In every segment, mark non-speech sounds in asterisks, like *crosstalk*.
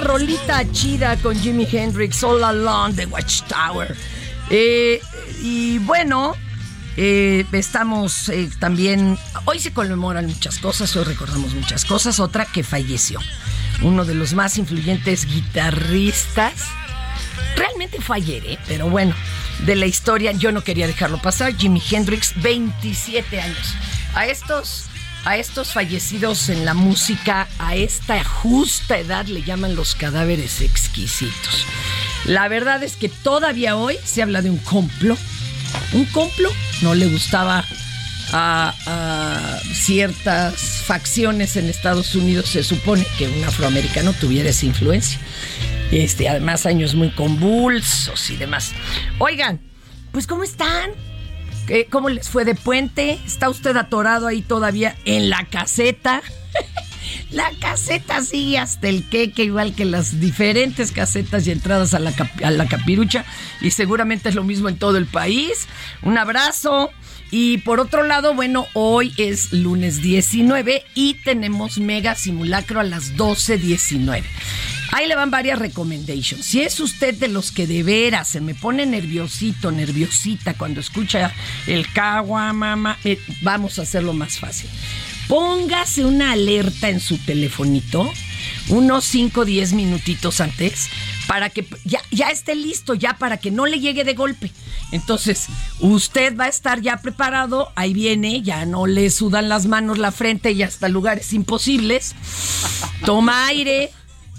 Rolita chida con Jimi Hendrix, All Along the Watchtower. Eh, y bueno, eh, estamos eh, también. Hoy se conmemoran muchas cosas, hoy recordamos muchas cosas. Otra que falleció. Uno de los más influyentes guitarristas. Realmente fue ayer, pero bueno, de la historia yo no quería dejarlo pasar. Jimi Hendrix, 27 años. A estos, a estos fallecidos en la música, a esta justa edad le llaman los cadáveres exquisitos. La verdad es que todavía hoy se habla de un complot. Un complot no le gustaba a, a ciertas facciones en Estados Unidos. Se supone que un afroamericano tuviera esa influencia. Este, además, años muy convulsos y demás. Oigan, pues ¿cómo están? ¿Qué- ¿Cómo les fue de puente? ¿Está usted atorado ahí todavía en la caseta? *laughs* La caseta sigue hasta el queque, igual que las diferentes casetas y entradas a la, a la capirucha. Y seguramente es lo mismo en todo el país. Un abrazo. Y por otro lado, bueno, hoy es lunes 19 y tenemos mega simulacro a las 12.19. Ahí le van varias recommendations. Si es usted de los que de veras se me pone nerviosito, nerviosita cuando escucha el cagua, mamá, eh, vamos a hacerlo más fácil. Póngase una alerta en su telefonito, unos 5 o 10 minutitos antes, para que ya, ya esté listo, ya para que no le llegue de golpe. Entonces, usted va a estar ya preparado, ahí viene, ya no le sudan las manos, la frente y hasta lugares imposibles. Toma aire,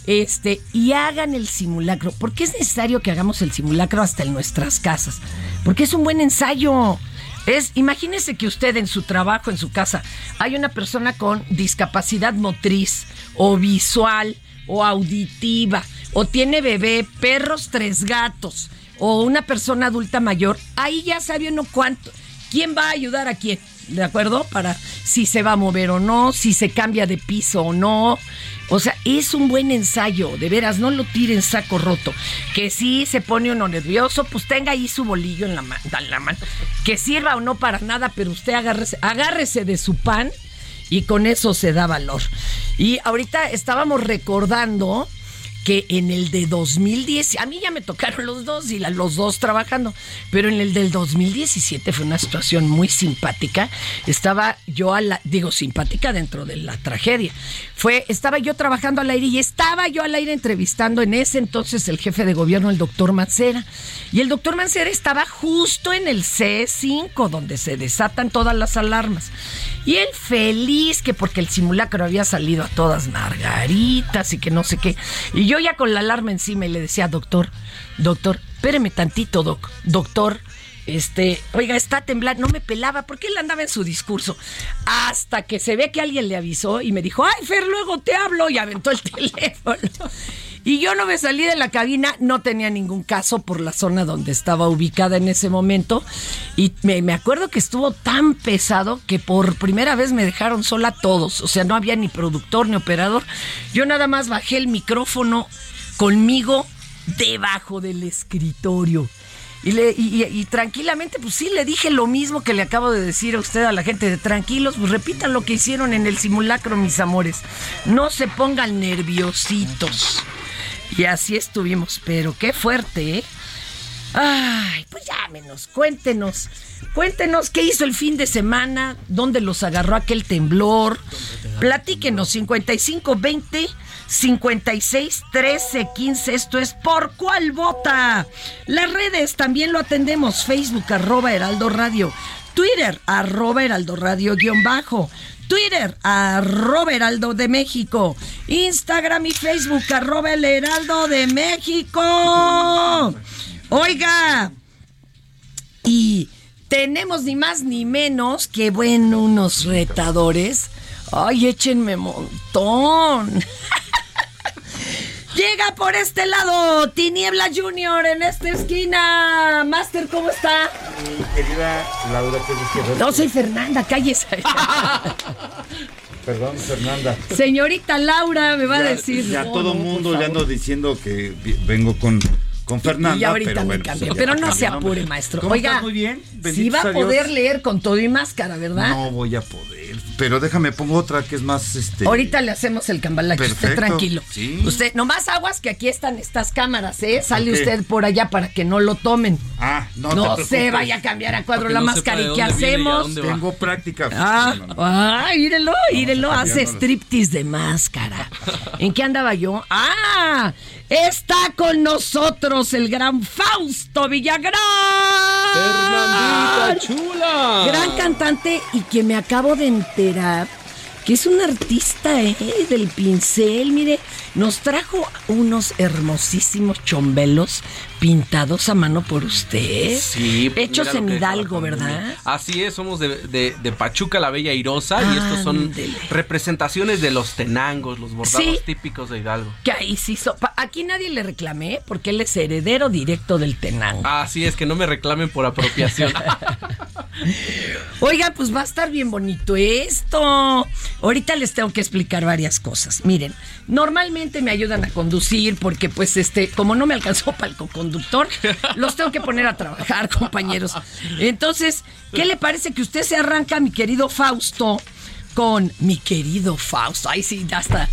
este, y hagan el simulacro. ¿Por qué es necesario que hagamos el simulacro hasta en nuestras casas? Porque es un buen ensayo. Es, imagínese que usted en su trabajo, en su casa, hay una persona con discapacidad motriz o visual o auditiva o tiene bebé, perros, tres gatos o una persona adulta mayor. Ahí ya sabe uno cuánto. ¿Quién va a ayudar a quién? ¿De acuerdo? Para si se va a mover o no, si se cambia de piso o no. O sea, es un buen ensayo, de veras, no lo tire en saco roto. Que si se pone uno nervioso, pues tenga ahí su bolillo en la, ma- en la mano. Que sirva o no para nada, pero usted agárrese, agárrese de su pan y con eso se da valor. Y ahorita estábamos recordando que en el de 2010, a mí ya me tocaron los dos y los dos trabajando, pero en el del 2017 fue una situación muy simpática. Estaba yo a la, digo, simpática dentro de la tragedia. Fue, estaba yo trabajando al aire y estaba yo al aire entrevistando en ese entonces el jefe de gobierno, el doctor Mancera. Y el doctor Mancera estaba justo en el C5, donde se desatan todas las alarmas. Y él feliz que porque el simulacro había salido a todas margaritas y que no sé qué. Y yo ya con la alarma encima y le decía, doctor, doctor, espéreme tantito, doc, doctor. Este, oiga, está temblando, no me pelaba, porque él andaba en su discurso. Hasta que se ve que alguien le avisó y me dijo, ay, Fer, luego te hablo, y aventó el *laughs* teléfono. Y yo no me salí de la cabina, no tenía ningún caso por la zona donde estaba ubicada en ese momento. Y me, me acuerdo que estuvo tan pesado que por primera vez me dejaron sola todos. O sea, no había ni productor ni operador. Yo nada más bajé el micrófono conmigo debajo del escritorio. Y, tranquilamente, pues sí, le dije lo mismo que le acabo de decir a usted, a la gente de tranquilos, pues repitan lo que hicieron en el simulacro, mis amores. No se pongan nerviositos. Y así estuvimos, pero qué fuerte, ¿eh? Ay, pues llámenos, cuéntenos. Cuéntenos qué hizo el fin de semana, dónde los agarró aquel temblor. Platíquenos 5520 56 13 15. Esto es por cuál vota. Las redes también lo atendemos. Facebook arroba Heraldo Radio. Twitter arroba Heraldo Radio guion bajo. Twitter, arroba Heraldo de México. Instagram y Facebook, arroba el Heraldo de México. Oiga, y tenemos ni más ni menos que, bueno, unos retadores. Ay, échenme montón. *laughs* Llega por este lado Tiniebla Junior en esta esquina. Master, ¿cómo está? Querida Laura, ¿qué dices? No soy Fernanda, cállese. *laughs* Perdón, Fernanda. Señorita Laura me va a decir. Ya no, todo no, mundo le ando diciendo que vengo con, con Fernanda. Y ahorita pero me bueno, Pero no se apure, maestro. ¿Cómo Oiga, estás? Muy bien. sí Bendito va a Dios. poder leer con todo y máscara, ¿verdad? No voy a poder. Pero déjame, pongo otra que es más. este Ahorita le hacemos el cambalache, usted tranquilo. sí. Usted, nomás aguas que aquí están estas cámaras, ¿eh? Sale usted por allá para que no lo tomen. Ah, no, No, te se vaya a cambiar a cuadro la no máscara y qué y hacemos. Tengo práctica. Ah, No, ah, mírelo, a hace striptease de máscara. ¿En qué andaba yo? Ah, está con nosotros el gran Fausto Villagrán. Fernandita chula. Gran cantante y que me acabo de enterar que es un artista ¿eh? del pincel. Mire, nos trajo unos hermosísimos chombelos pintados a mano por usted. Sí, Hechos en Hidalgo. ¿verdad? Así es, somos de, de- de Pachuca la Bella Irosa y estos son Ándele. representaciones de los tenangos, los bordados Sí. típicos de Hidalgo. Que ahí sí, so- aquí nadie le reclamé porque él es heredero directo del Tenango. Así es, que no me reclamen por apropiación. *laughs* Oiga, pues va a estar bien bonito esto. Ahorita les tengo que explicar varias cosas. Miren, normalmente me ayudan a conducir porque pues este, como no me alcanzó para el conductor, los tengo que poner a trabajar, *laughs* compañeros. Entonces, ¿qué le parece que usted se arranca, mi querido Fausto, con mi querido Fausto? Ay, sí, ya está.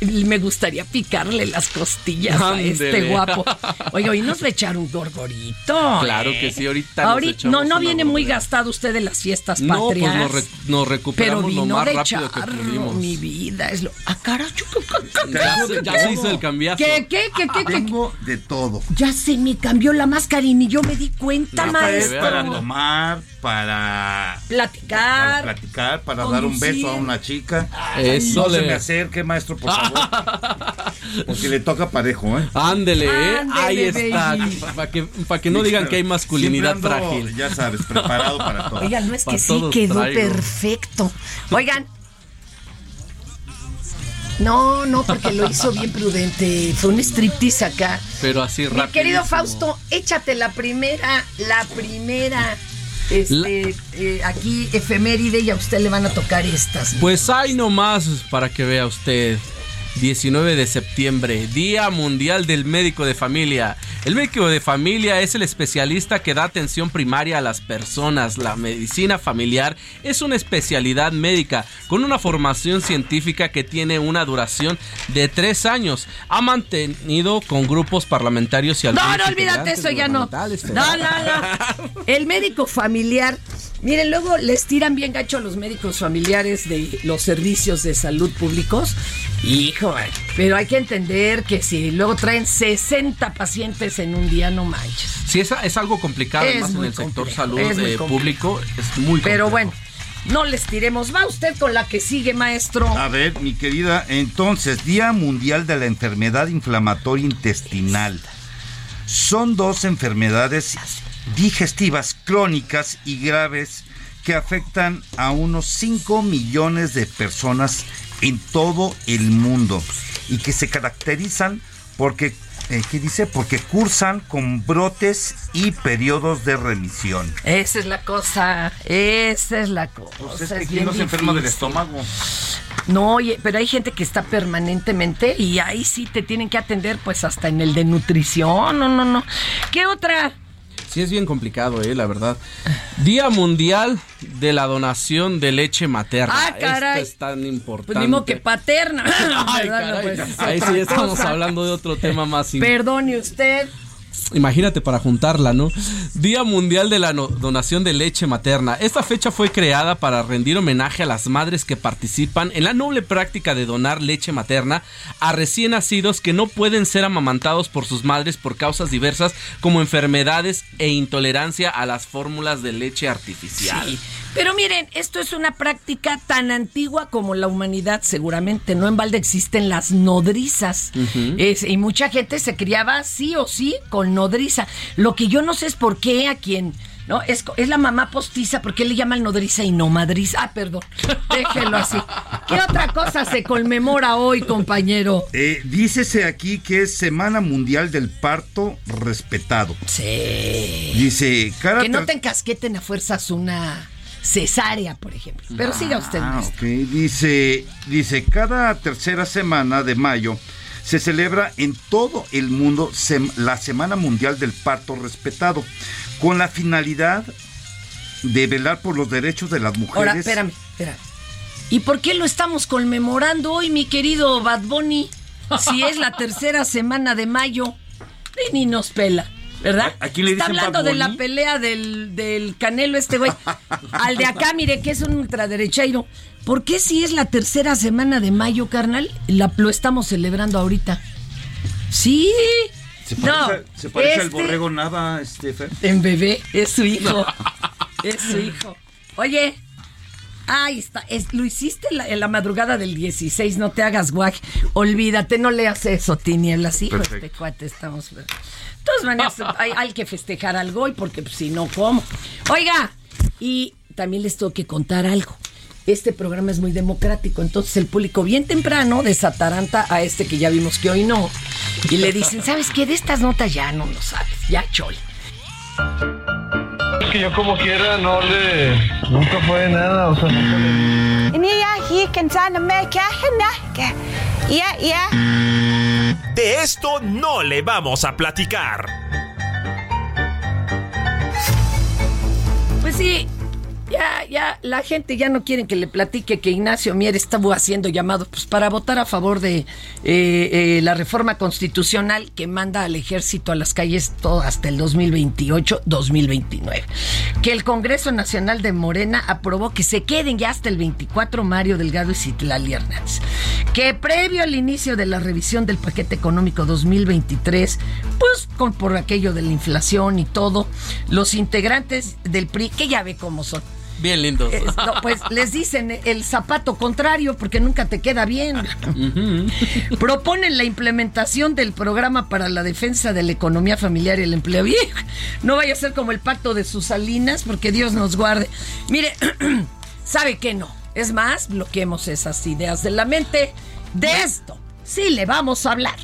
Me gustaría picarle las costillas a este guapo. *laughs* Oiga, hoy nos va a echar un gorgorito. Claro ¿eh? que sí, ahorita Ahorita, no, no viene muy gastado usted de las fiestas no, pues patrias. nos, re- nos Pero recuperamos lo vino más de rápido que charro, pudimos. mi vida. Es lo. ¡Ah, caracho! Ya, se- ya se hizo el cambiazo. ¿Qué, qué, qué, qué, qué? Tengo de todo. Ya se me cambió la máscara y ni yo me di cuenta, es maestro. para tomar, para, para Platicar. platicar, para dar un beso a una chica. Eso no se le- me acerque, maestro, por favor. *laughs* Porque le toca parejo, ¿eh? Ándele, ¿eh? Ahí está. Para que, pa' que no digan que hay masculinidad ando, frágil. Ya sabes, preparado para todo. Oigan, no es Pa' que sí quedó traigo. perfecto. Oigan. No, no, porque lo hizo bien prudente. Fue un striptease acá. Pero así Mi rápido. querido Fausto, échate la primera, la primera, este, eh, aquí efeméride y a usted le van a tocar estas. Pues hay nomás para que vea usted. 19 de septiembre, Día Mundial del Médico de Familia. El médico de familia es el especialista que da atención primaria a las personas. La medicina familiar es una especialidad médica con una formación científica que tiene una duración de tres años. Ha mantenido con grupos parlamentarios y No, algunos no, olvídate integrantes eso, ya no. No, no, no. El médico familiar. Miren, luego les tiran bien gacho a los médicos familiares de los servicios de salud públicos. Hijo, pero hay que entender que si luego traen 60 pacientes en un día, no manches. Sí, es, es algo complicado, Es además en el sector complejo, salud es muy eh, público es muy Pero complejo. bueno, no les tiremos. Va usted con la que sigue, maestro. A ver, mi querida, entonces, Día Mundial de la Enfermedad Inflamatoria Intestinal. Son dos enfermedades digestivas crónicas y graves que afectan a unos 5 millones de personas en todo el mundo y que se caracterizan porque, eh, ¿qué dice? Porque cursan con brotes y periodos de remisión. Esa es la cosa. Esa es la cosa. Pues es que es ¿quién no se enferma del estómago? No, oye, pero hay gente que está permanentemente y ahí sí te tienen que atender pues hasta en el de nutrición. No, no, no. ¿Qué otra? Sí, es bien complicado, eh, la verdad. Día Mundial de la Donación de Leche Materna. Ah, caray. Esto es tan importante. Pues modo que paterna. *laughs* Ay. No, pues, es Ahí sí estamos hablando de otro tema más. in- Perdone usted. Imagínate para juntarla, ¿no? Día Mundial de la Donación de Leche Materna. Esta fecha fue creada para rendir homenaje a las madres que participan en la noble práctica de donar leche materna a recién nacidos que no pueden ser amamantados por sus madres por causas diversas como enfermedades e intolerancia a las fórmulas de leche artificial. Pero miren, esto es una práctica tan antigua como la humanidad, seguramente. No en balde existen las nodrizas. Es- y mucha gente se criaba sí o sí con nodriza. Lo que yo no sé es por qué a quien. No, es, es la mamá postiza, ¿por qué le llaman nodriza y no madriza? Ah, perdón, *laughs* déjelo así. ¿Qué otra cosa se conmemora hoy, compañero? Eh, dícese aquí que es Semana Mundial del Parto Respetado. Sí. Dice, cada Que no te encasqueten a fuerzas una cesárea, por ejemplo. Pero siga usted, Ah, maestro. ok. Dice, dice, cada tercera semana de mayo se celebra en todo el mundo la Semana Mundial del Parto Respetado, con la finalidad de velar por los derechos de las mujeres. Ahora, espérame, espérame. ¿Y por qué lo estamos conmemorando hoy, mi querido Bad Bunny? Si es la tercera semana de mayo. Ni nos pela, ¿verdad? ¿A- a quién le Está hablando de la pelea del, del Canelo este güey. Al de acá, mire, que es un ultraderechairo. ¿Por qué si es la tercera semana de mayo, carnal? La, lo estamos celebrando ahorita. Sí. Se no, parece, se parece al este- borrego nada, este Fer. en bebé, es su hijo. es su hijo. Oye, ahí está. Es, lo hiciste la- en la madrugada del 16, no te hagas guaj. Olvídate, no leas eso, tinieblas. Perfecto. este cuate, estamos. De todas maneras, hay, hay que festejar algo hoy, porque pues, si no, ¿cómo? Oiga, y también les tengo que contar algo. Este programa es muy democrático, entonces el público bien temprano desataranta a este que ya vimos que hoy no. Y le dicen, ¿sabes qué? De estas notas ya no lo sabes, ya chol. Es que yo como quiera no le... Nunca fue nada, o sea, nunca le... De esto no le vamos a platicar. Pues sí, ya, ya, la gente ya no quiere que le platique que Ignacio Mier estaba haciendo llamado pues, para votar a favor de eh, eh, la reforma constitucional que manda al ejército a las calles todo hasta el 2028-2029. Que el Congreso Nacional de Morena aprobó que se queden ya hasta el 24 Mario Delgado y Citlali Hernández. Que previo al inicio de la revisión del paquete económico 2023, pues con, por aquello de la inflación y todo, los integrantes del PRI, que ya ve cómo son, Bien lindos. eh, no, pues les dicen el zapato contrario porque nunca te queda bien. Proponen la implementación del programa para la defensa de la economía familiar y el empleo. Y no vaya a ser como el pacto de sus salinas porque Dios nos guarde. Mire, *clears throat* sabe que no. Es más, bloqueemos esas ideas de la mente. De esto sí le vamos a hablar.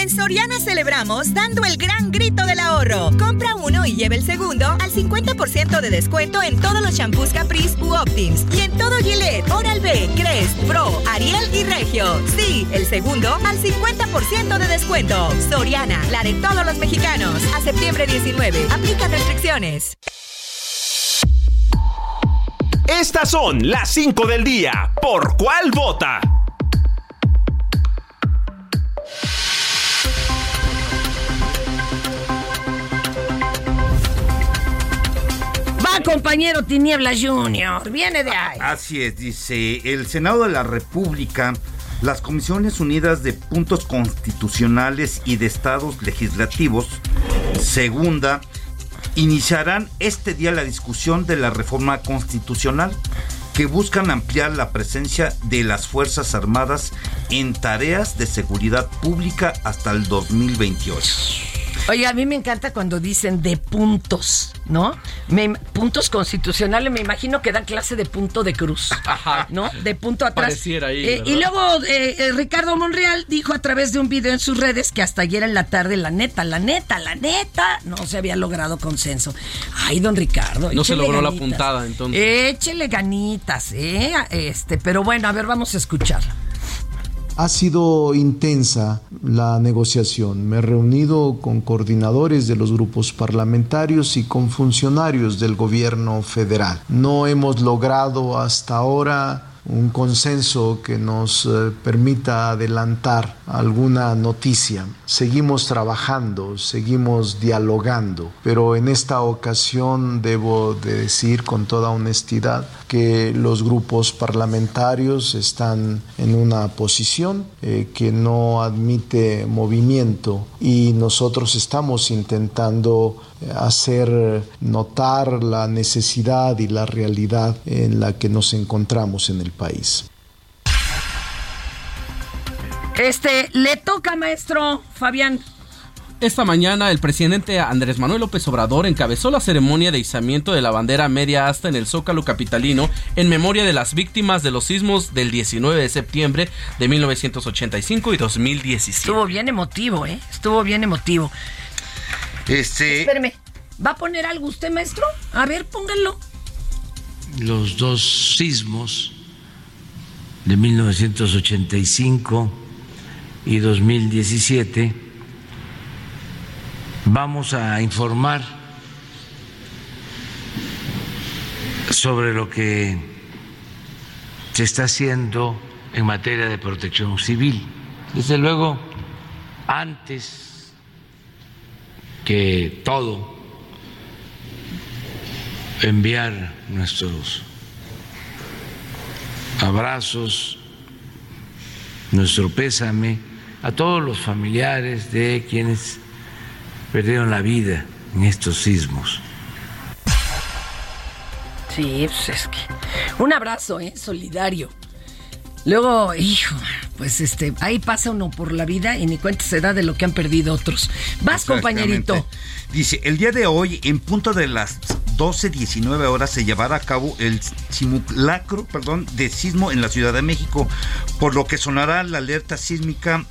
En Soriana celebramos dando el gran grito del ahorro. Compra uno y lleve el segundo al 50% de descuento en todos los shampoos Caprice u Optims y en todo Gillette, Oral-B, Crest, Pro, Ariel y Regio. Sí, el segundo al 50% de descuento. Soriana, la de todos los mexicanos. A septiembre 19. Aplica restricciones. Estas son las 5 del día. ¿Por cuál vota? Compañero Tinieblas Junior. Viene de ahí. Así es, dice el Senado de la República, las Comisiones Unidas de Puntos Constitucionales y de Estados Legislativos, segunda, iniciarán este día la discusión de la reforma constitucional que buscan ampliar la presencia de las Fuerzas Armadas en tareas de seguridad pública hasta el 2028. Oye, a mí me encanta cuando dicen de puntos, ¿no? Me- puntos constitucionales, me imagino que dan clase de punto de cruz, ¿no? De punto atrás. Ahí, Eh, y luego eh, eh, Ricardo Monreal dijo a través de un video en sus redes que hasta ayer en la tarde, la neta, la neta, la neta, no se había logrado consenso. Ay, don Ricardo. No se logró la puntada, entonces. Échele ganitas, ¿eh? Este, pero bueno, a ver, vamos a escuchar. Ha sido intensa la negociación. Me he reunido con coordinadores de los grupos parlamentarios y con funcionarios del gobierno federal. No hemos logrado hasta ahora un consenso que nos eh, permita adelantar alguna noticia. Seguimos trabajando, seguimos dialogando, pero en esta ocasión debo de decir con toda honestidad que los grupos parlamentarios están en una posición eh, que no admite movimiento y nosotros estamos intentando eh, hacer notar la necesidad y la realidad en la que nos encontramos en el país. Este, le toca, maestro Fabián. Esta mañana el presidente Andrés Manuel López Obrador encabezó la ceremonia de izamiento de la bandera media asta en el Zócalo capitalino en memoria de las víctimas de los sismos del 19 de septiembre de 1985 y 2017. Estuvo bien emotivo, ¿eh? Estuvo bien emotivo. Este, Espérame, ¿va a poner algo usted, maestro? A ver, pónganlo. los dos sismos de 1985 y 2017, vamos a informar sobre lo que se está haciendo en materia de protección civil. Desde luego, antes que todo, enviar nuestros abrazos, nuestro pésame a todos los familiares de quienes perdieron la vida en estos sismos. Sí, pues es que. Un abrazo, ¿eh? Solidario. Luego, hijo, pues este, ahí pasa uno por la vida y ni cuenta se da de lo que han perdido otros. Vas, compañerito. Dice, el día de hoy, en punto de las 12.19 horas, se llevará a cabo el simulacro perdón, de sismo en la Ciudad de México, por lo que sonará la alerta sísmica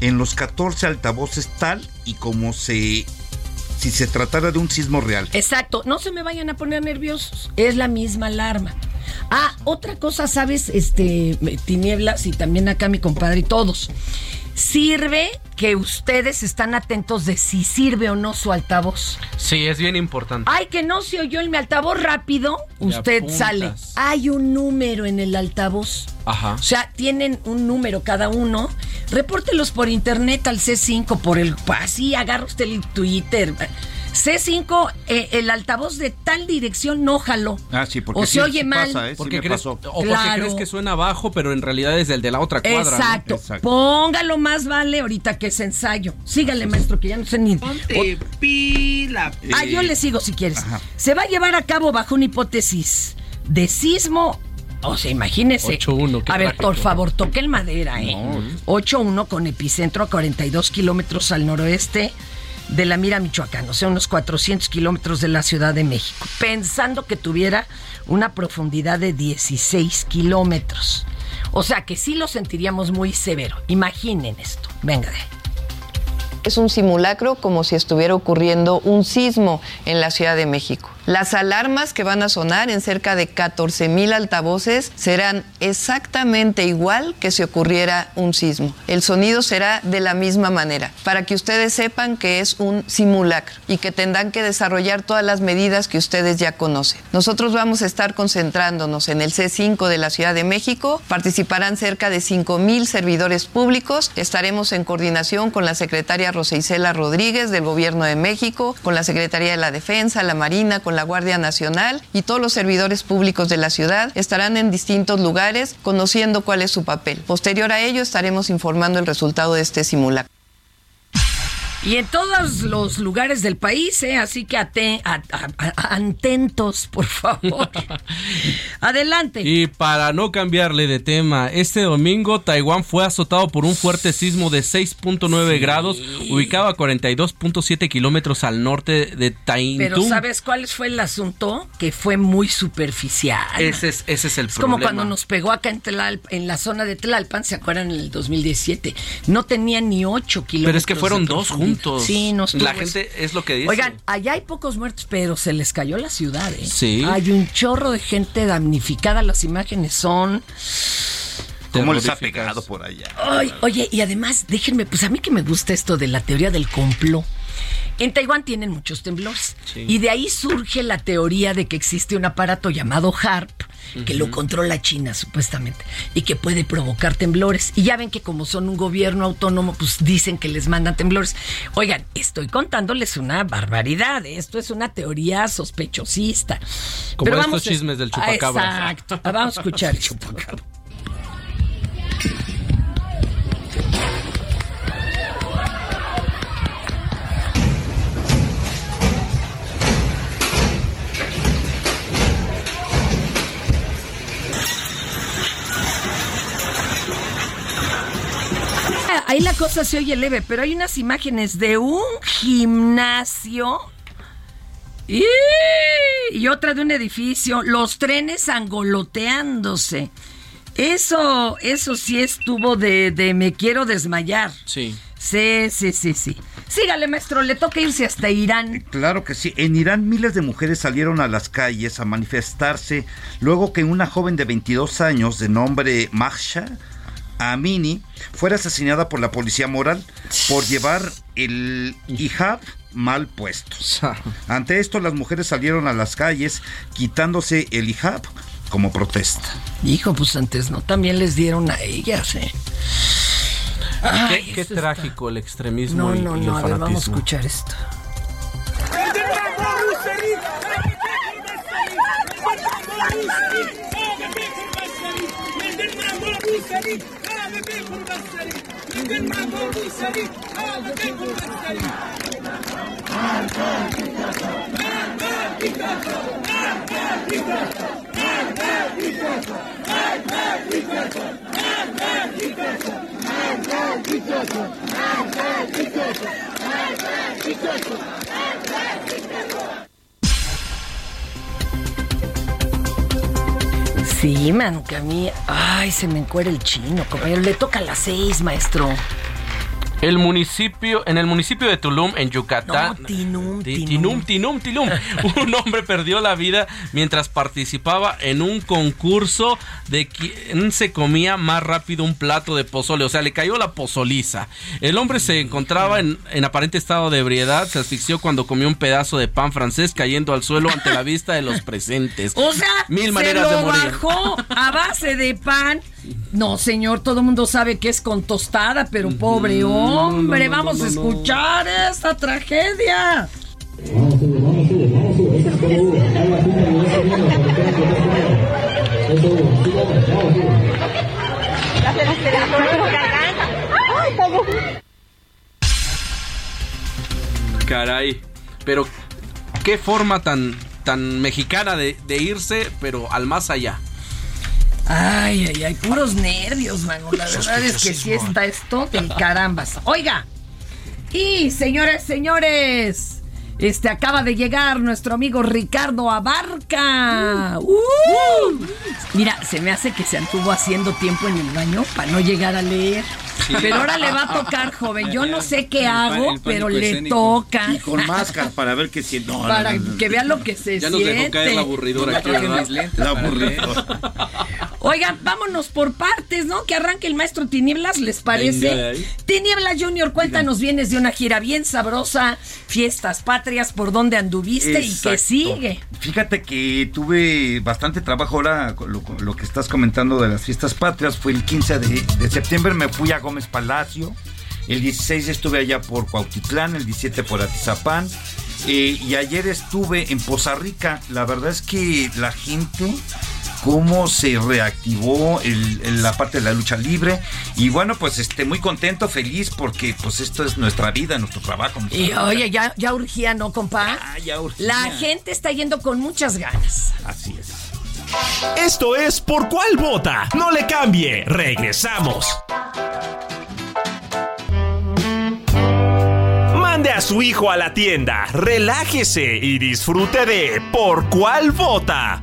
en los 14 altavoces tal y como se si se tratara de un sismo real. Exacto, no se me vayan a poner nerviosos, es la misma alarma. Ah, otra cosa, ¿sabes? Este, Tinieblas y también acá mi compadre y todos. Sirve que ustedes están atentos de si sirve o no su altavoz. Sí, es bien importante. Ay, que no se oyó en mi altavoz rápido, usted apuntas. sale. Hay un número en el altavoz. Ajá. O sea, tienen un número cada uno. Repórtelos por internet al C5, por el. Así, agarra usted el Twitter. C5, eh, el altavoz de tal dirección no jaló. Ah, sí, porque o sí- se oye sí mal. pasa, ¿eh? Sí Porque me crees, pasó. o porque Claro. crees que suena bajo, pero en realidad es el de la otra cuadra. ¿no? Exacto. Exacto. Póngalo más vale ahorita que es ensayo. Sígale, maestro, que ya no sé ni. Ponte pila. Ah, yo le sigo si quieres. Se va a llevar a cabo bajo una hipótesis de sismo. O sea, imagínese. 8-1, qué A ver, por favor, toque el madera, ¿eh? 8-1 con epicentro a 42 kilómetros al noroeste de la Mira, Michoacán. O sea, unos 400 kilómetros de la Ciudad de México. Pensando que tuviera una profundidad de 16 kilómetros. O sea, que sí lo sentiríamos muy severo. Imaginen esto. Venga de ahí. Es un simulacro como si estuviera ocurriendo un sismo en la Ciudad de México. Las alarmas que van a sonar en cerca de 14 mil altavoces serán exactamente igual que si ocurriera un sismo. El sonido será de la misma manera, para que ustedes sepan que es un simulacro y que tendrán que desarrollar todas las medidas que ustedes ya conocen. Nosotros vamos a estar concentrándonos en el C5 de la Ciudad de México. Participarán cerca de 5 mil servidores públicos. Estaremos en coordinación con la secretaria Rosa Isela Rodríguez del Gobierno de México, con la Secretaría de la Defensa, la Marina, con la Guardia Nacional y todos los servidores públicos de la ciudad estarán en distintos lugares conociendo cuál es su papel. Posterior a ello estaremos informando el resultado de este simulacro. Y en todos los lugares del país, ¿eh? así que a- a- atentos, por favor. *laughs* Adelante. Y para no cambiarle de tema, este domingo Taiwán fue azotado por un fuerte sismo de 6.9 grados, ubicado a 42.7 kilómetros al norte de Taintún. Pero ¿sabes cuál fue el asunto? Que fue muy superficial. Ese es, ese es el Es problema. como cuando nos pegó acá en, Tlalp- en la zona de Tlalpan, ¿se acuerdan? En el 2017. No tenía ni 8 kilómetros. Pero es que fueron dos profundidad. Sí, no estuvo La gente es lo que dice. Oigan, allá hay pocos muertos, pero se les cayó la ciudad, ¿eh? Sí. Hay un chorro de gente damnificada. Las imágenes son. ¿Cómo les ha pegado por allá? Ay, oye, y además, déjenme, pues a mí que me gusta esto de la teoría del complot. En Taiwán tienen muchos temblores. Sí. Y de ahí surge la teoría de que existe un aparato llamado HARP, que lo controla China, supuestamente, y que puede provocar temblores. Y ya ven que como son un gobierno autónomo, pues dicen que les mandan temblores. Oigan, estoy contándoles una barbaridad. ¿eh? Esto es una teoría sospechosista. Como Pero estos vamos a- chismes del Ah, chupacabras. Exacto. Vamos a escuchar el chupacabra. Cosa se oye leve, pero hay unas imágenes de un gimnasio y, y otra de un edificio, los trenes angoloteándose. Eso, eso sí estuvo de, de me quiero desmayar. Sí. Sí, sí, sí, sí. Sígale, maestro, le toca irse hasta Irán. Claro que sí. En Irán miles de mujeres salieron a las calles a manifestarse luego que una joven de 22 años de nombre Mahsha Amini fuera asesinada por la policía moral por llevar el hijab mal puesto. Ante esto las mujeres salieron a las calles quitándose el hijab como protesta. Hijo, pues antes no, también les dieron a ellas, ¿eh? Ay, qué qué esto está- trágico el extremismo No, y, no, y el no, a ver, vamos a escuchar esto. compulsory. Within my body, sorry, all the day compulsory. Thank you. Sí, mano, que a mí, ay, se me encuera el chino, compañero. Le toca a las seis, maestro. El municipio, en el municipio de Tulum, en Yucatán. No, Tinum, Ti- Tinum, Tinum, Tinum. *laughs* Un hombre perdió la vida mientras participaba en un concurso de quién se comía más rápido un plato de pozole. O sea, le cayó la pozoliza. El hombre se encontraba en, en aparente estado de ebriedad. Se asfixió cuando comió un pedazo de pan francés cayendo al suelo ante la vista de los presentes. O sea, mil se lo de morir. bajó a base de pan. No, señor, todo el mundo sabe que es con tostada, pero pobre hombre, no, no, vamos no, a no. escuchar esta tragedia. Caray. Pero qué forma tan, tan mexicana de, de irse, pero al más allá. Ay, ay, ay, puros nervios, mano. La verdad es que sí está esto de carambas. Oiga, y señores, señores, este acaba de llegar nuestro amigo Ricardo Abarca. ¡Uh! Mira, se me hace que se anduvo haciendo tiempo en el baño para no llegar a leer. Pero ahora le va a tocar, joven. Yo no sé qué hago, pero le toca. Y con máscara para ver qué siente. No, Para no, no, no. que vea lo que se Ya nos dejó siente. caer la aburridora aquí, ¿verdad? La aburridora. *laughs* Oigan, vámonos por partes, ¿no? Que arranque el maestro Tinieblas, ¿les parece? Tinieblas Junior, cuéntanos, vienes de una gira bien sabrosa, fiestas patrias, por dónde anduviste y qué sigue. Fíjate que tuve bastante trabajo ahora, con lo, lo que estás comentando de las fiestas patrias, fue el 15 de, de septiembre, me fui a Gómez Palacio, el 16 estuve allá por Cuautitlán, el 17 por Atizapán, eh, y ayer estuve en Poza Rica, la verdad es que la gente cómo se reactivó el- el- la parte de la lucha libre y bueno pues este muy contento feliz porque pues esto es nuestra vida nuestro trabajo nuestra Y vida. oye, ya, ya urgía, ¿no, compa? Ya urgía. La gente está yendo con muchas ganas. así es Esto es Por Cuál Vota. No le cambie. Regresamos. Mande a su hijo a la tienda, relájese y disfrute de Por Cuál Vota.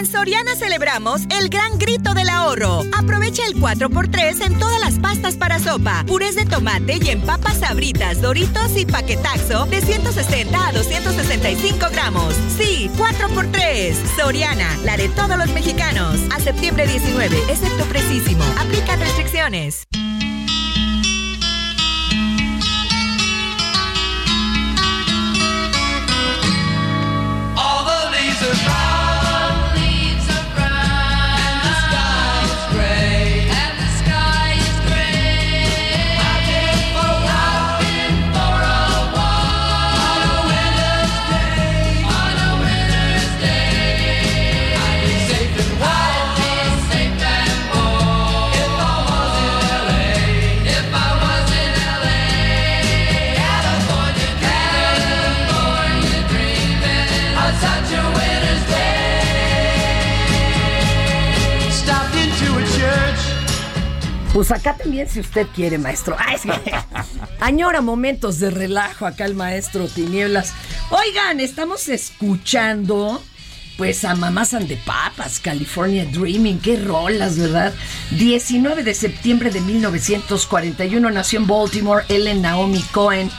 En Soriana celebramos el gran grito del ahorro. Aprovecha el 4x3 en todas las pastas para sopa, purés de tomate y en papas sabritas, doritos y paquetaxo de 160 a 265 gramos. Sí, 4x3. Soriana, la de todos los mexicanos. A septiembre 19, excepto precisísimo. Aplica restricciones. Pues acá también, si usted quiere, maestro. Ay, sí. *laughs* Añora momentos de relajo acá el maestro Tinieblas. Oigan, estamos escuchando. Pues a Mamás and the Papas, California Dreaming, qué rolas, ¿verdad? 19 de septiembre de 1941 nació en Baltimore Ellen Naomi Cohen,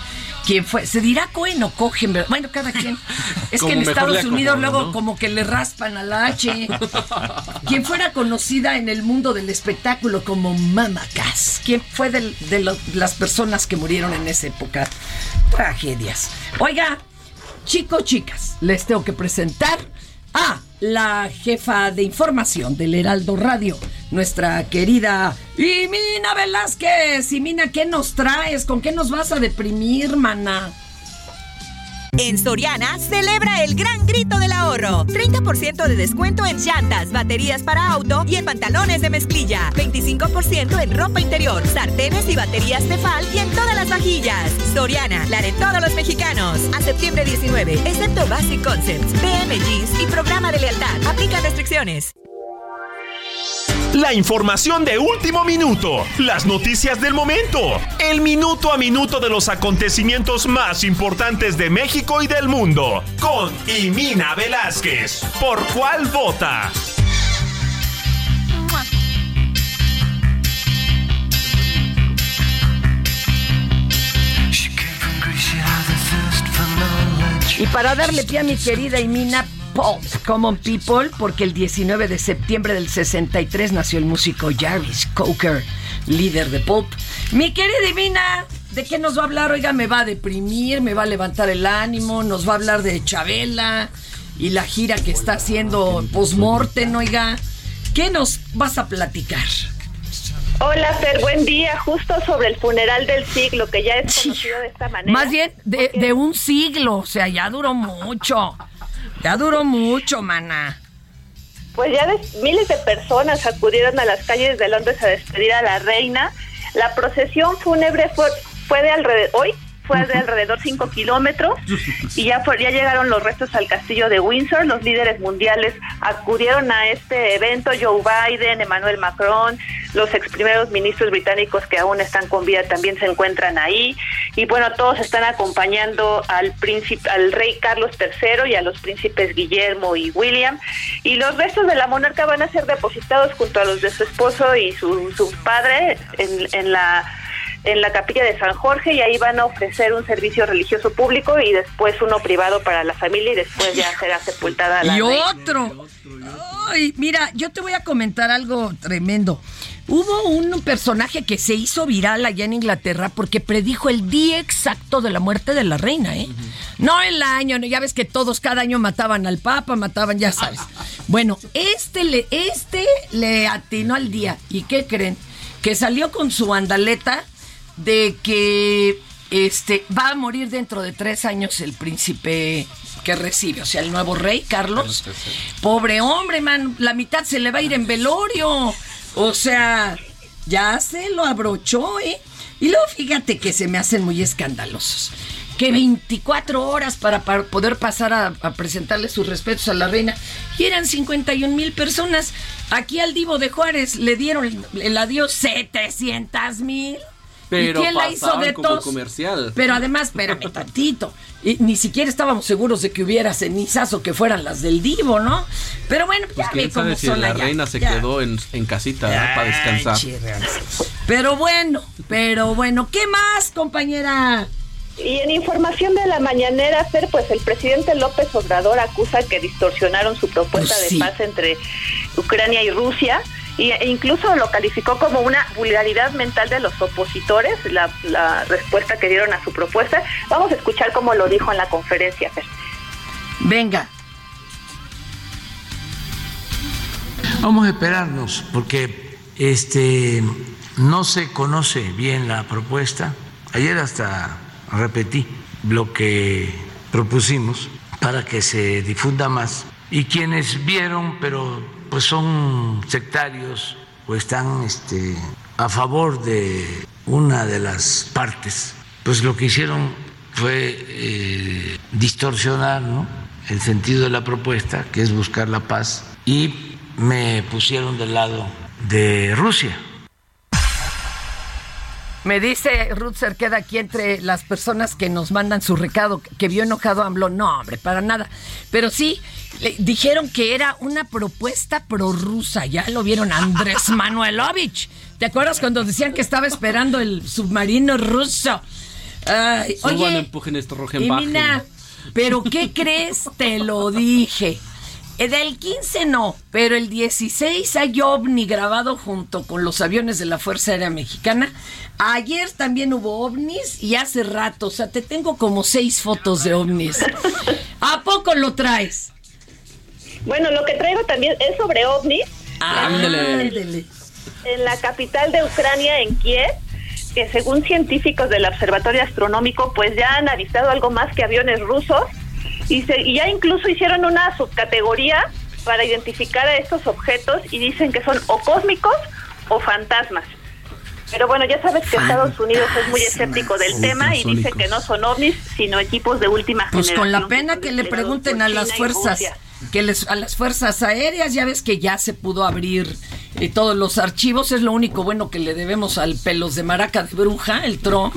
quien fue, se dirá Cohen o Cohen, bueno, cada quien. *laughs* Es Como que en Estados Unidos luego ¿no? como que le raspan a la H. *laughs* quien fuera conocida en el mundo del espectáculo como Mama Cass, quien fue del- de lo- las personas que murieron en esa época. Tragedias. Oiga, chicos, chicas, les tengo que presentar a la jefa de información del Heraldo Radio, nuestra querida Imina Velázquez. Imina, ¿qué nos traes? ¿Con qué nos vas a deprimir, mana? En Soriana celebra el gran grito del ahorro. 30% de descuento en llantas, baterías para auto y en pantalones de mezclilla. 25% en ropa interior, sartenes y baterías Tefal y en todas las vajillas. Soriana, la de todos los mexicanos. A septiembre 19, excepto Basic Concepts, PM Jeans y programa de lealtad. Aplica restricciones. La información de último minuto, las noticias del momento, el minuto a minuto de los acontecimientos más importantes de México y del mundo, con Imina Velázquez. ¿Por cuál vota? Y para darle pie a mi querida Imina Common People, porque el 19 de septiembre del 63 nació el músico Jarvis Coker, líder de Pulp. Mi querida Imina, ¿de qué nos va a hablar? Oiga, me va a deprimir, me va a levantar el ánimo, nos va a hablar de Chabela y la gira que está haciendo postmortem, oiga. ¿Qué nos vas a platicar? Hola, Fer, buen día. Justo sobre el funeral del siglo, que ya es conocido de esta manera. Más bien de, de un siglo, o sea, ya duró mucho. Ya duró mucho, mana. Pues ya miles de personas acudieron a las calles de Londres a despedir a la reina. La procesión fúnebre fue, fue de alrededor, hoy fue de alrededor 5 kilómetros y ya, fue- ya llegaron los restos al castillo de Windsor. Los líderes mundiales acudieron a este evento, Joe Biden, Emmanuel Macron, los ex primeros ministros británicos que aún están con vida también se encuentran ahí. Y bueno, todos están acompañando al príncipe, al rey Carlos III y a los príncipes Guillermo y William. Y los restos de la monarca van a ser depositados junto a los de su esposo y su, su padre en, en la en la capilla de San Jorge y ahí van a ofrecer un servicio religioso público y después uno privado para la familia y después ya será sepultada la Y reina. otro. Ay, mira, yo te voy a comentar algo tremendo. Hubo un personaje que se hizo viral allá en Inglaterra porque predijo el día exacto de la muerte de la reina, ¿eh? No el año, no, ya ves que todos cada año mataban al papa, mataban, ya sabes. Bueno, este le, este le atinó al día. ¿Y qué creen? Que salió con su andaleta de que este va a morir dentro de tres años el príncipe que recibe, o sea, el nuevo rey, Carlos. Pobre hombre, man, la mitad se le va a ir en velorio. O sea, ya se lo abrochó, ¿eh? Y luego fíjate que se me hacen muy escandalosos. Que 24 horas para, para poder pasar a, a presentarle sus respetos a la reina. Y eran 51 mil personas. Aquí al Divo de Juárez le dieron el adiós 700 mil. Pero ¿Y quién la hizo de como tos? comercial. Pero además, espérame tantito. Y ni siquiera estábamos seguros de que hubiera cenizas o que fueran las del Divo, ¿no? Pero bueno, Pues ya ve quién cómo sabe si son la reina se Ya. quedó en, en casita para descansar. Pero bueno, pero bueno, ¿qué más, compañera? Y en información de la mañanera, Fer, pues el presidente López Obrador acusa que distorsionaron su propuesta Pues sí. de paz entre Ucrania y Rusia. Y, e incluso lo calificó como una vulgaridad mental de los opositores, la, la respuesta que dieron a su propuesta. Vamos a escuchar cómo lo dijo en la conferencia, Fer. Venga. Vamos a esperarnos porque este no se conoce bien la propuesta. Ayer hasta repetí lo que propusimos para que se difunda más. Y quienes vieron, pero pues son sectarios o están este, a favor de una de las partes, pues lo que hicieron fue eh, distorsionar el sentido de la propuesta, que es buscar la paz, y me pusieron del lado de Rusia. Me dice Ruth Cerqueda aquí entre las personas que nos mandan su recado, que vio enojado a AMLO. No, hombre, para nada. Pero sí, le dijeron que era una propuesta prorrusa. Ya lo vieron Andrés *laughs* Manuelovich. ¿Te acuerdas cuando decían que estaba esperando el submarino ruso? Suban, oye, empujen esto, y Rogenbach. mira, ¿pero qué crees? Te lo dije. Eh, Del 15 no, pero el 16 hay ovni grabado junto con los aviones de la Fuerza Aérea Mexicana. Ayer también hubo ovnis y hace rato, o sea, te tengo como seis fotos de ovnis. *laughs* ¿A poco lo traes? Bueno, lo que traigo también es sobre ovnis. Ándele. en la capital de Ucrania, en Kiev, que según científicos del Observatorio Astronómico, pues ya han avistado algo más que aviones rusos y, se- y ya incluso hicieron una subcategoría para identificar a estos objetos y dicen que son o cósmicos o fantasmas. Pero bueno, ya sabes que Estados Unidos es muy escéptico del tema y dice que no son ovnis, sino equipos de última Pues generación. con la pena que le pregunten a las fuerzas, que les, a las fuerzas aéreas, ya ves que ya se pudo abrir eh, todos los archivos, es lo único bueno que le debemos al pelos de maraca de bruja, el Trump.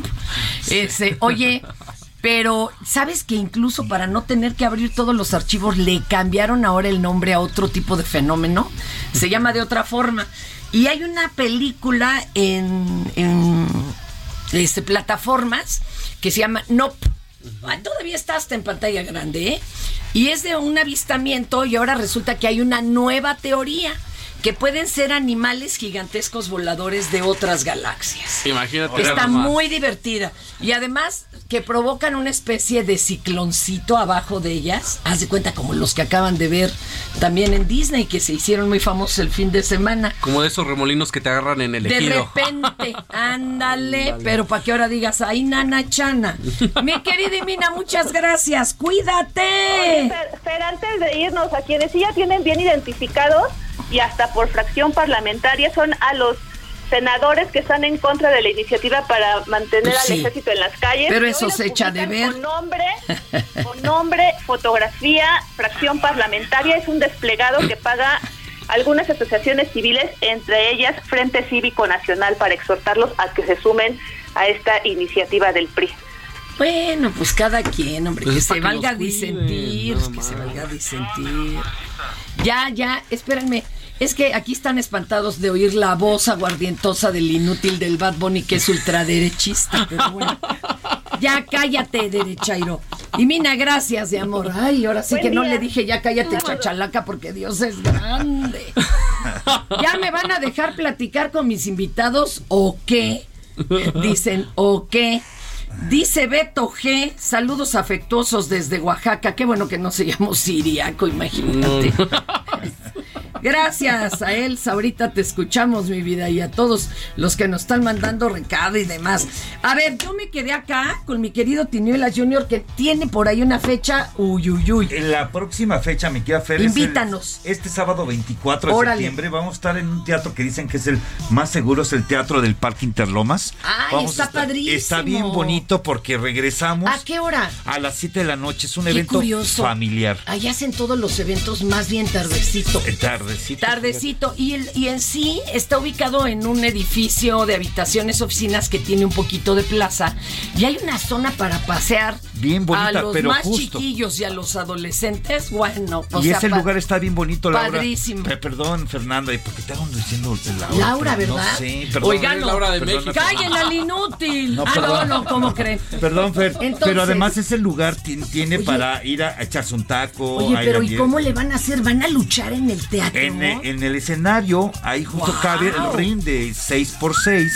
Ese, oye, pero ¿sabes que incluso para no tener que abrir todos los archivos le cambiaron ahora el nombre a otro tipo de fenómeno? Se llama de otra forma. Y hay una película en, en este, plataformas que se llama Nope. Todavía está hasta en pantalla grande, ¿eh? Y es de un avistamiento y ahora resulta que hay una nueva teoría que pueden ser animales gigantescos voladores de otras galaxias. Imagínate. Está muy divertida. Y además que provocan una especie de cicloncito abajo de ellas. Haz de cuenta como los que acaban de ver también en Disney, que se hicieron muy famosos el fin de semana. Como de esos remolinos que te agarran en el De ejido. repente, *laughs* ándale, pero para que ahora digas, ay, nana chana. Mi *laughs* querida Mina, muchas gracias, cuídate. Oye, Fer, Fer, antes de irnos, a quienes sí ya tienen bien identificados y hasta por fracción parlamentaria son a los senadores que están en contra de la iniciativa para mantener Pues al ejército en las calles. Pero eso se echa de ver. Con nombre, con nombre, fotografía, fracción parlamentaria. Es un desplegado que paga algunas asociaciones civiles, entre ellas Frente Cívico Nacional, para exhortarlos a que se sumen a esta iniciativa del PRI. Bueno, pues cada quien, hombre, Pues que se que valga cuiden, disentir, que se valga a disentir. Ya, ya, espérenme. Es que aquí están espantados de oír la voz aguardientosa del inútil del Bad Bunny, que es ultraderechista. Pero bueno, ya cállate, derechairo. Y Mina, gracias, de amor. Ay, ahora sí Buen que no le dije ya cállate, chachalaca, porque Dios es grande. ¿Ya me van a dejar platicar con mis invitados o qué? Dicen, ¿o qué? Dice Beto G, saludos afectuosos desde Oaxaca. Qué bueno que no se llamó siriaco, imagínate. *laughs* Gracias a él, ahorita te escuchamos, mi vida, y a todos los que nos están mandando recado y demás. A ver, yo me quedé acá con mi querido Tiñuelas Junior, que tiene por ahí una fecha, uy, uy, uy. En la próxima fecha, mi querida Fer, es el- Invítanos. este sábado 24 de Órale. septiembre vamos a estar en un teatro que dicen que es el más seguro, es el Teatro del Parque Interlomas. Ay, Vamos está estar- padrísimo. Está bien bonito porque regresamos ¿A qué hora? a las 7 de la noche. Es un Qué evento curioso. familiar. Ahí hacen todos los eventos más bien tardecito. Tardecito. Tardecito. Y, el- y en sí está ubicado en un edificio de habitaciones, oficinas que tiene un poquito de plaza. Y hay una zona para pasear. Bien bonita, a los pero más justo. chiquillos y a los adolescentes. Bueno, o y sea, ese lugar está bien bonito, Laura. Padrísimo. Pe- perdón, Fernanda, ¿y por qué te hago diciendo Laura? Laura, Pero ¿verdad? No sé, perdón. Oigan, no. Laura de México. Cállen al inútil. No, ah, no, perdón. no, ¿cómo creen? Perdón, Fer, Entonces- pero además ese lugar ti- tiene Oye. para ir a echarse un taco. Oye, pero ¿y cómo le van a hacer? ¿Van a luchar en el teatro? En, en el escenario, ahí justo Wow. cabe el ring de 6x6.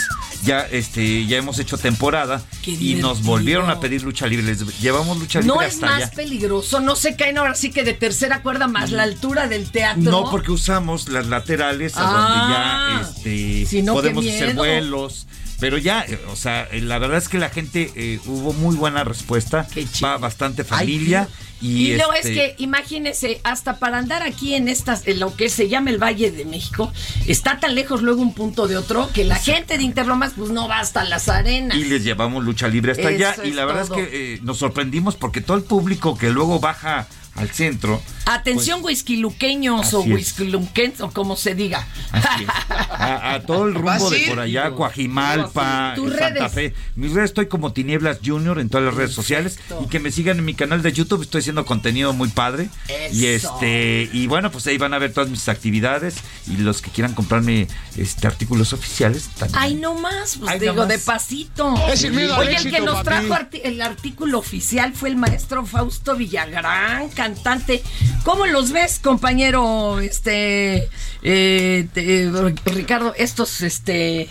Ya, este, ya hemos hecho temporada y nos volvieron a pedir lucha libre. Les llevamos lucha libre No es hasta más allá. peligroso, no se caen ahora sí que de tercera cuerda más la altura del teatro. No, porque usamos las laterales a Ah. donde ya este, Si no, podemos hacer vuelos. Pero ya, o sea, la verdad es que la gente eh, hubo muy buena respuesta. Va bastante familia. Y Y, luego este, es que, imagínese, hasta para andar aquí en estas, en lo que se llama el Valle de México, está tan lejos luego un punto de otro que la gente de Interlomas pues no va hasta las arenas. Y les llevamos lucha libre hasta allá. Y es la verdad todo. es que eh, nos sorprendimos porque todo el público que luego baja al centro. Atención, whiskyluqueños o Así es. whiskyluquens o como se diga. Así es. *laughs* A, a todo el rumbo de por allá, Coajimalpa, Santa redes. Fe. Mis redes estoy como Tinieblas Junior en todas las redes sociales y que me sigan en mi canal de YouTube. Estoy haciendo contenido muy padre. Y Eso. este y bueno, pues ahí van a ver todas mis actividades y los que quieran comprarme este artículos oficiales también. Ay, no más, pues Ay, digo, no más. de pasito. Es al Oye, el que nos trajo arti- el artículo oficial fue el maestro Fausto Villagrán, cantante. ¿Cómo los ves, compañero? Este, eh, te- Ricardo, estos, este,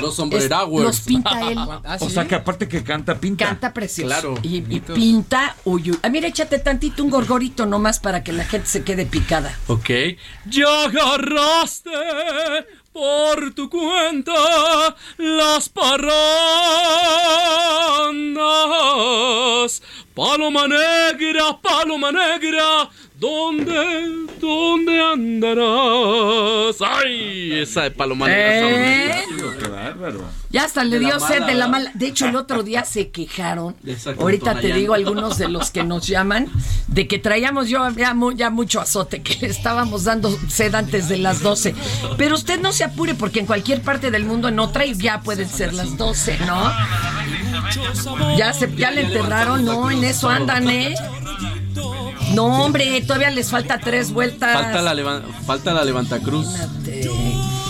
Los es- sombrerowers. los pinta *laughs* él. O sea que aparte que canta, pinta. Canta precioso. Claro, Y, y pinta, uy, uy. Ah, mira, échate tantito un gorgorito nomás para que la gente se quede picada. Ok. Ya agarraste por tu cuenta las parrandas. Paloma negra, paloma negra, ¿dónde, dónde andarás? ¡Ay! Esa de paloma. ¿Eh? Qué bárbaro. Ya hasta le De la dio sed mala, de la mala. De hecho, el otro día se quejaron. *laughs* Ahorita te digo algunos de los que nos llaman de que traíamos yo ya mucho azote, que le estábamos dando sed antes de las 12. Pero usted no se apure porque en cualquier parte del mundo en otra ya pueden ser las 12, ¿no? Ya se ya le enterraron, no, en eso andan, ¿eh? No, hombre, todavía les falta tres vueltas. Falta la, levan- falta la levantacruz.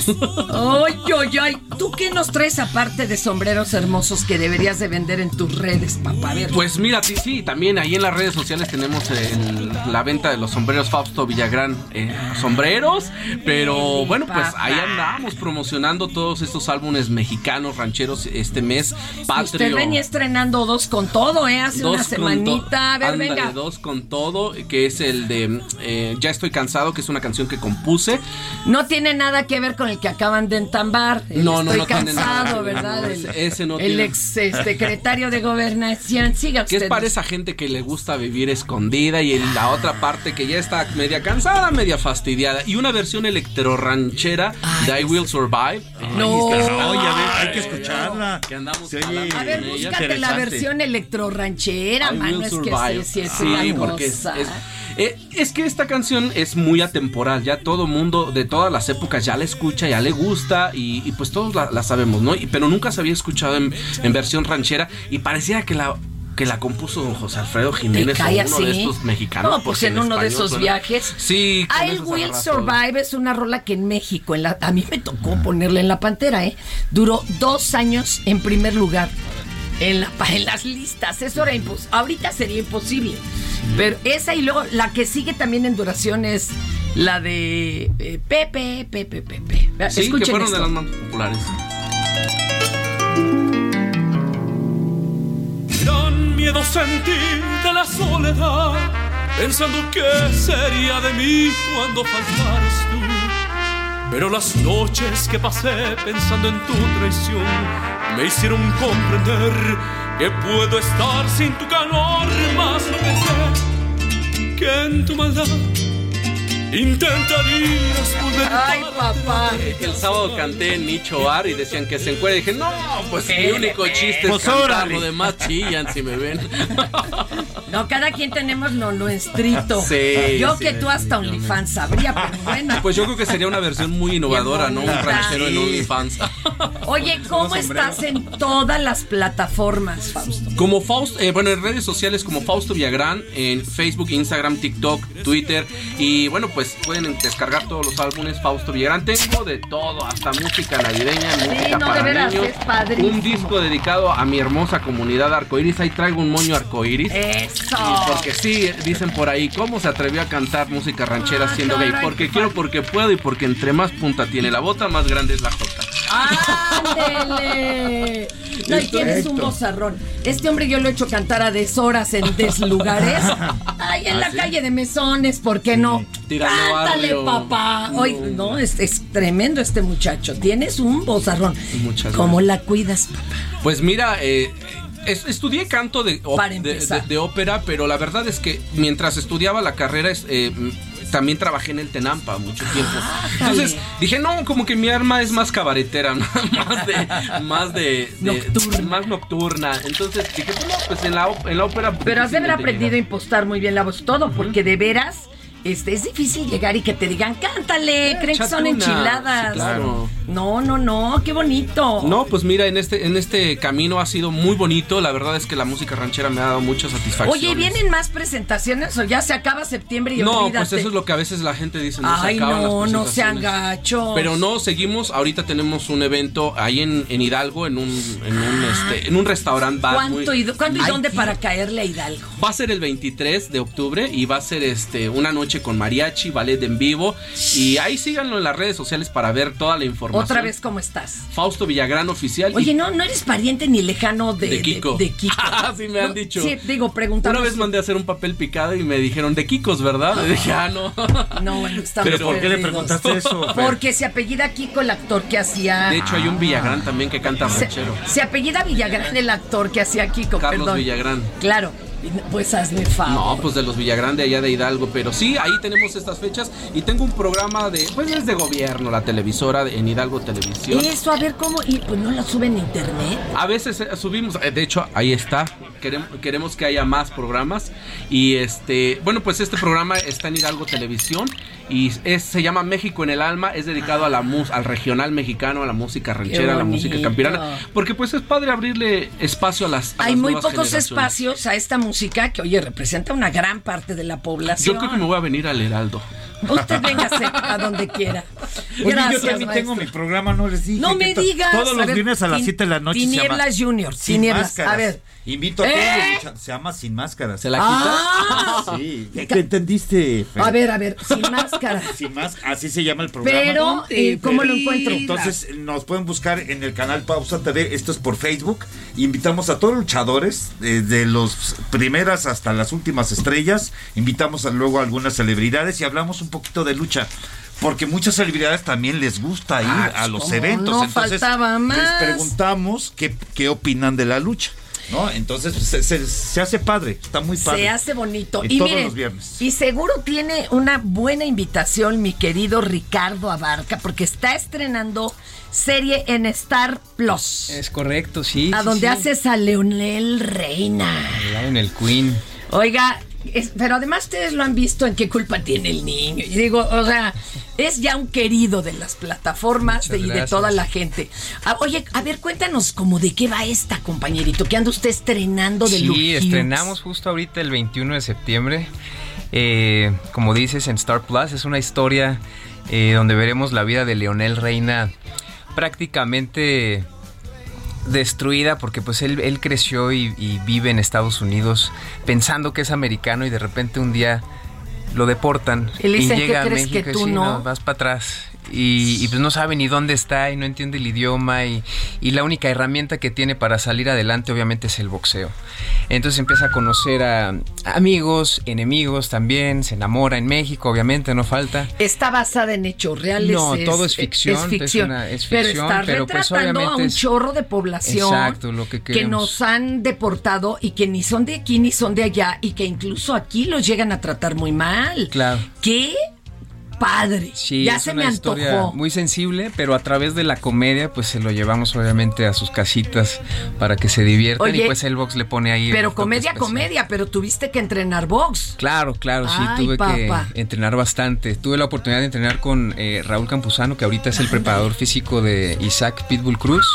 Ay, ay, ay. ¿Tú qué nos traes aparte de sombreros hermosos que deberías de vender en tus redes, papá? A ver. Pues mira, sí, sí, también ahí en las redes sociales tenemos el- la venta de los sombreros Fausto Villagrán. eh, sombreros, pero bueno, pues ahí andamos promocionando todos estos álbumes mexicanos, rancheros este mes. Patrio. Usted venía estrenando dos con todo, ¿eh? Hace una Dos semanita. A ver, Ándale, venga. dos con todo, que es el de eh, Ya estoy cansado, que es una canción que compuse. No tiene nada que ver con el que acaban de entambar. El No, no, Estoy no tiene nada cansado, que ver, ¿verdad? no, El- ese- ese no el tiene- ex eh, secretario de gobernación. Siga Que usted. es para esa gente que le gusta vivir escondida y en la otra parte que ya está media cansada, media fastidiada. Y una versión electro-ranchera de I Will Survive. No. No, ya ves, hay que escucharla. Que andamos jalando A ver, búscate la versión electro-ranchera, I mano. Will Es que Survive. sí, sí, es Sí, una porque es, cosa. es- eh, es que esta canción es muy atemporal, ya todo mundo de todas las épocas ya la escucha, ya le gusta y, y pues todos la, la sabemos, ¿no? Y- pero nunca se había escuchado en, en versión ranchera y parecía que la que la compuso don José Alfredo Jiménez uno de así? estos mexicanos. No, pues en uno de esos suena- viajes. Sí, I Will todo. Survive es una rola que en México, en la, a mí me tocó ponerla en la pantera, ¿eh? Duró dos años en primer lugar en, la, en las listas. Eso era impos Ahorita sería imposible. Pero esa y luego la que sigue también en duración es la de eh, Pepe, Pepe, Pepe. Sí, que Escuchen fueron esto. de las más populares. Gran miedo sentí de la soledad, pensando qué sería de mí cuando faltaras tú. Pero las noches que pasé pensando en tu traición me hicieron comprender que puedo estar sin tu calor, más no pensé que en tu maldad intentarías volver Ay, papá. El sábado canté en Nicho Bar y decían que se encuentra. Y dije, no, pues mi único chiste es Pues cantar, lo demás chillan si me ven. *laughs* No, cada quien tenemos lo nuestro. Sí, Yo sí, que tú hasta OnlyFans sabría, pero bueno. Pues yo creo que sería una versión muy innovadora, ¿no? Un ranchero en Sí. OnlyFans. *laughs* Oye, ¿cómo estás en todas las plataformas, Fausto? Como Fausto, eh, bueno, en redes sociales como Fausto Villagrán, en Facebook, Instagram, TikTok, Twitter. Y bueno, pues pueden descargar todos los álbumes Fausto Villagrán. Tengo de todo, hasta música navideña, música no, para de veras, niños. es. Un disco dedicado a mi hermosa comunidad arcoíris. Ahí traigo un moño arcoíris. Eso. Y porque sí, dicen por ahí, ¿cómo se atrevió a cantar música ranchera siendo gay? Porque quiero, porque puedo y porque entre más punta tiene la bota, más grande es la jota. ¡Ándele! *laughs* No, y tienes un bozarrón. Este hombre yo lo he hecho cantar a deshoras en deslugares. *laughs* Ay, en ¿Ah, la sí? calle de Mesones, ¿por qué no? Tirando Cántale, barrio. papá. Hoy, no, es, es tremendo este muchacho. Tienes un bozarrón. Muchas ¿Cómo la cuidas, papá? Pues mira, eh, es- estudié canto de, de, empezar. de- de ópera, pero la verdad es que mientras estudiaba la carrera es, eh, también trabajé en el Tenampa mucho tiempo. Entonces dije, no, como que mi arma es más cabaretera, *laughs* más de, más de, de- más nocturna. Entonces dije, bueno, pues en la, en la ópera. Pero has de haber aprendido a impostar muy bien la voz, todo, porque de veras este, es difícil llegar y que te digan, cántale, creen que son una". enchiladas. Sí, claro. No, no, no, qué bonito. No, pues mira, en este, en este camino ha sido muy bonito. La verdad es que la música ranchera me ha dado mucha satisfacción. Oye, ¿vienen más presentaciones o ya se acaba septiembre y No, olvídate? pues eso es lo que a veces la gente dice. No se acaban no, las no sean gachos. Pero no, seguimos. Ahorita tenemos un evento ahí en, en Hidalgo, en un, en un, este, en un restaurante bar. ¿Cuánto muy- y, do- ¿cuándo y Ay, dónde para caerle a Hidalgo? Va a ser el 23 de octubre y va a ser este una noche con mariachi, ballet en vivo. Y ahí síganlo en las redes sociales para ver toda la información. Otra vez, ¿cómo estás? Fausto Villagrán Oficial. y- Oye, no, no eres pariente ni lejano de, De Kiko. de- de Kiko. *laughs* sí me han No, dicho. Sí, digo, preguntando. Una vez mandé a hacer un papel picado y me dijeron de Kikos, ¿verdad? Y dije, ah, no. *laughs* No, bueno, estamos Pero, ¿por qué le preguntaste eso? Porque se apellida Kiko el actor que hacía. De hecho, hay un Villagrán también que canta se, ranchero. se apellida Villagrán el actor que hacía Kiko, Carlos perdón. Villagrán. Claro, pues hazme favor. No, pues de los Villagrán de allá de Hidalgo, pero sí, ahí tenemos estas fechas y tengo un programa de, pues es de gobierno, la televisora de- en Hidalgo Televisión. Eso, a ver cómo. Y pues no la suben a internet. A veces eh, subimos, eh, de hecho, ahí está, queremos, queremos que haya más programas. Y este, bueno, pues este programa está en Hidalgo Televisión y es, se llama México en el Alma. Es dedicado a la mus, al regional mexicano, a la música ranchera, a la música campirana. Porque pues es padre abrirle espacio a las. a Hay las muy pocos espacios a esta música que, oye, representa una gran parte de la población. Yo creo que me voy a venir al Heraldo. Usted *laughs* véngase a donde quiera. *laughs* Oye, Gracias, yo también tengo mi maestro. programa, no les dije. No me digas. Todos A los ver, viernes a las tin- 7 de la noche. Tinieblas Junior, Sin Tinieblas. Máscaras. A ver. Invito a todos. ¿Eh? lucha- Se llama Sin Máscaras. ¿Se la Ah. Sí. ¿Qué, entendiste, Fer? A ver, a ver, sin máscara. *laughs* Sin más, así se llama el programa. Pero, eh, ¿cómo lo encuentro? Entonces, nos pueden buscar en el canal Pausa TV. Esto es por Facebook. Invitamos a todos los luchadores, desde las primeras hasta las últimas estrellas. Invitamos a, luego a algunas celebridades y hablamos un poquito de lucha. Porque muchas celebridades también les gusta ir Ah, a los cómo eventos. no Entonces, faltaba más. les preguntamos qué, qué opinan de la lucha. ¿no? Entonces, se, se- se hace padre. Está muy padre. Se hace bonito. Y y todos miren, los viernes. y seguro tiene una buena invitación mi querido Ricardo Abarca, porque está estrenando serie en Star Plus. Es correcto, sí. a sí, donde sí. haces a Leonel Reina. Lionel Queen. Oiga, es- pero además ustedes lo han visto en qué culpa tiene el niño. Y digo, o sea, es ya un querido de las plataformas de- y de toda la gente. Ah, oye, a ver, cuéntanos como de qué va esta, compañerito. ¿Qué anda usted estrenando de Luke Sí, Hughes? estrenamos justo ahorita el 21 de septiembre. Eh, como dices, en Star Plus es una historia eh, donde veremos la vida de Leonel Reina prácticamente destruida porque pues él, él creció y, y vive en Estados Unidos pensando que es americano y de repente un día lo deportan Y le dicen, ¿qué llega a crees México que y tú sí, no? vas para atrás y, y, pues no sabe ni dónde está y no entiende el idioma y, y la única herramienta que tiene para salir adelante obviamente es el boxeo. Entonces empieza a conocer a amigos, enemigos también, se enamora en México, obviamente, no falta. Está basada en hechos reales. No, todo es ficción, Es es ficción. una- es pero ficción, está pero, pues, retratando a un es- chorro de población. Exacto, lo que que nos han deportado y que ni son de aquí ni son de allá y que incluso aquí los llegan a tratar muy mal. Claro. ¡Qué padre! Sí, ya es se una me historia antojó. muy sensible, pero a través de la comedia, pues se lo llevamos obviamente a sus casitas para que se diviertan Oye, y pues el box le pone ahí. Pero comedia, comedia, pero tuviste que entrenar box. Claro, claro, sí, Ay, tuve que entrenar bastante. Tuve la oportunidad de entrenar con eh, Raúl Campuzano, que ahorita es el preparador físico de Isaac Pitbull Cruz,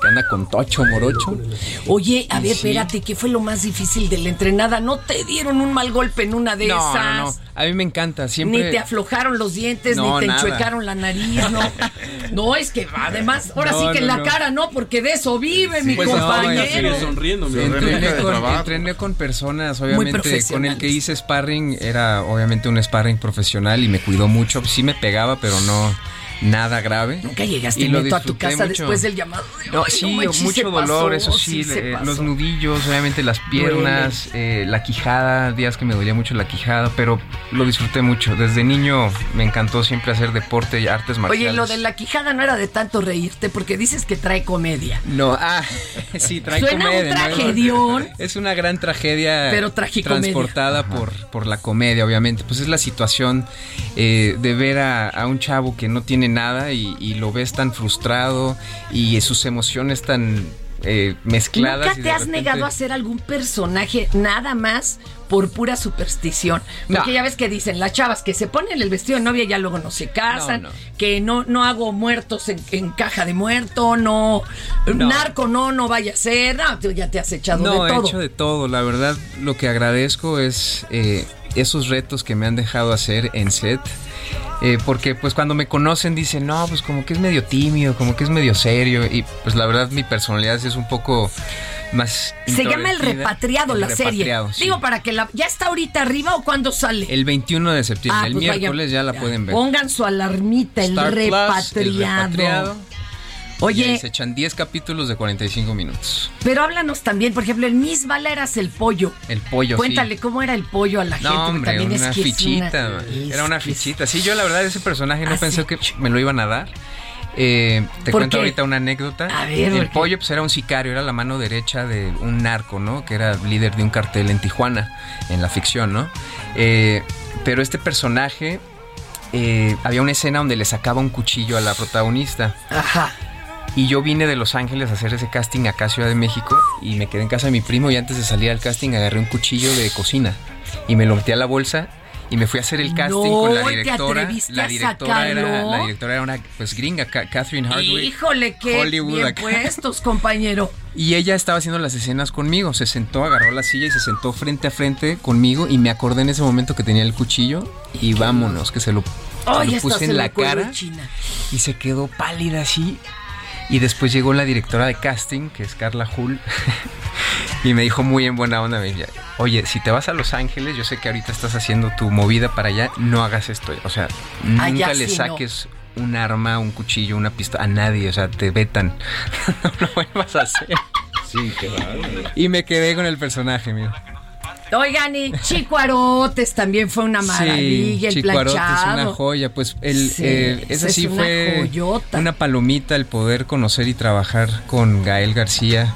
que anda con Tocho Morocho. Oye, a Y ver, sí. espérate, ¿qué fue lo más difícil de la entrenada? ¿No te dieron un mal golpe en una de No, esas? no, no, a mí me encanta, siempre... Ni te aflojaron los dientes, No, ni te nada. enchuecaron la nariz, no. *laughs* No, es que además, ahora No, sí que en la no. cara no, porque de eso vive mi Pues no, compañero. sí, sonriendo, mi entrené, con, entrené con personas, Muy obviamente, con el que hice sparring era obviamente un sparring profesional y me cuidó mucho. Sí me pegaba, pero no nada grave. Nunca llegaste Y lo a tu casa mucho. después del llamado. de, No, "Ay, sí, manches, mucho dolor, pasó, eso sí, le- pasó". los nudillos, obviamente las piernas, eh, la quijada, días que me dolía mucho la quijada, pero lo disfruté mucho. Desde niño me encantó siempre hacer deporte y artes marciales. Oye, lo de la quijada no era de tanto reírte, porque dices que trae comedia. No, ah, *laughs* sí, trae Suena un comedia. ¿no? tragedión. *laughs* Es una gran tragedia Pero transportada por, por la comedia, obviamente. Pues es la situación eh, de ver a, a un chavo que no tiene nada y, y lo ves tan frustrado y sus emociones tan eh, mezcladas. ¿Nunca te has repente- negado a hacer algún personaje nada más por pura superstición? Porque No. ya ves que dicen las chavas que se ponen el vestido de novia y ya luego no se casan, No, no. que no, no hago muertos en, en caja de muerto, no, No. narco no, no vaya a ser, no, ya te has echado No, de he todo. hecho de todo. La verdad, lo que agradezco es eh, esos retos que me han dejado hacer en set. Eh, porque pues cuando me conocen dicen, no, pues como que es medio tímido, como que es medio serio. Y pues la verdad mi personalidad es un poco más... Se llama El. Repatriado El la serie. Repatriado, sí. Digo, para que la... ¿Ya está ahorita arriba o cuándo sale? El 21 de septiembre, Ah, el pues vaya, miércoles ya la pueden ver. Pongan su alarmita, el Plus, El repatriado. Repatriado. Y Oye, ahí se echan 10 capítulos de 45 minutos. pero háblanos también, por ejemplo, en Miss Bala eras el pollo. El pollo, sí. Cuéntale cómo era el pollo a la gente. No, que hombre, también una es que es fichita. una- es Era una es- fichita. Sí, yo la verdad ese personaje no Ah, pensé sí. que me lo iban a dar. Eh, te ¿Por cuento qué? ahorita una anécdota. A ver, ¿por el pollo pues era un sicario, era la mano derecha de un narco, ¿no? Que era líder de un cartel en Tijuana, en la ficción, ¿no? Eh, pero este personaje, eh, había una escena donde le sacaba un cuchillo a la protagonista. Ajá. Y yo vine de Los Ángeles a hacer ese casting acá a Ciudad de México y me quedé en casa de mi primo y antes de salir al casting agarré un cuchillo de cocina y me lo metí a la bolsa y me fui a hacer el casting No, con la ¿te directora. La a directora era sacarlo? la directora era una pues gringa, Ca- Catherine Hardwick. Híjole, qué Hollywood bien acá. puestos, compañero. Y ella estaba haciendo las escenas conmigo. Se sentó, agarró la silla y se sentó frente a frente conmigo. Y me acordé en ese momento que tenía el cuchillo. Y vámonos, que se lo, se puse se en la cara. china. Y se quedó pálida así. Y después llegó la directora de casting, que es Carla Hull. *laughs* y me dijo muy en buena onda, me decía, oye, si te vas a Los Ángeles, yo sé que ahorita estás haciendo tu movida para allá, no hagas esto. O sea, nunca Allá le sí no. saques un arma, un cuchillo, una pistola a nadie. O sea, te vetan. *laughs* no lo vuelvas a hacer. Sí, claro. Y me quedé con el personaje, mira. Oigan, y Chico Arotes también fue una maravilla, el Chico Arotes planchado. es una joya. Pues el, Sí, eh, esa es sí una fue joyota. una palomita el poder conocer y trabajar con Gael García.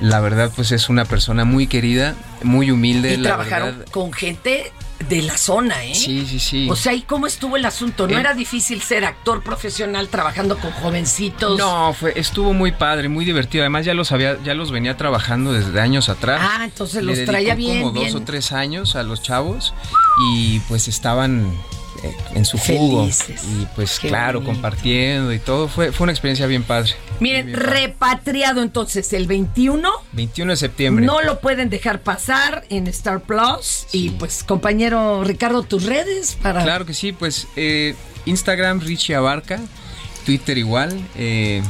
La verdad, pues es una persona muy querida, muy humilde. Y la trabajaron verdad. con gente de la zona, ¿eh? Sí, sí, sí. O sea, ¿y cómo estuvo el asunto? ¿No Eh, era difícil ser actor profesional trabajando con jovencitos? No, fue, estuvo muy padre, muy divertido. Además ya los había, ya los venía trabajando desde años atrás. Ah, entonces los traía bien, como dos o tres años a los chavos y pues estaban en su jugo Felices. y pues Qué claro bonito. compartiendo y todo. Fue, fue una experiencia bien padre. Miren, padre. repatriado entonces el 21. 21 de septiembre. No lo pueden dejar pasar en Star Plus. Y pues, compañero Ricardo, tus redes para. Claro que sí, pues eh, Instagram Richie Abarca, Twitter igual. eh,